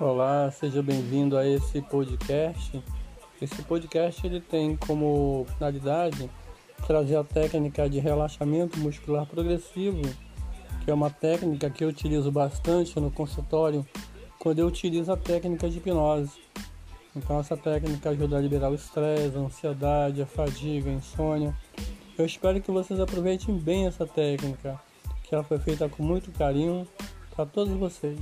Olá, seja bem-vindo a esse podcast. Esse podcast ele tem como finalidade trazer a técnica de relaxamento muscular progressivo, que é uma técnica que eu utilizo bastante no consultório quando eu utilizo a técnica de hipnose. Então essa técnica ajuda a liberar o estresse, a ansiedade, a fadiga, a insônia. Eu espero que vocês aproveitem bem essa técnica, que ela foi feita com muito carinho para todos vocês.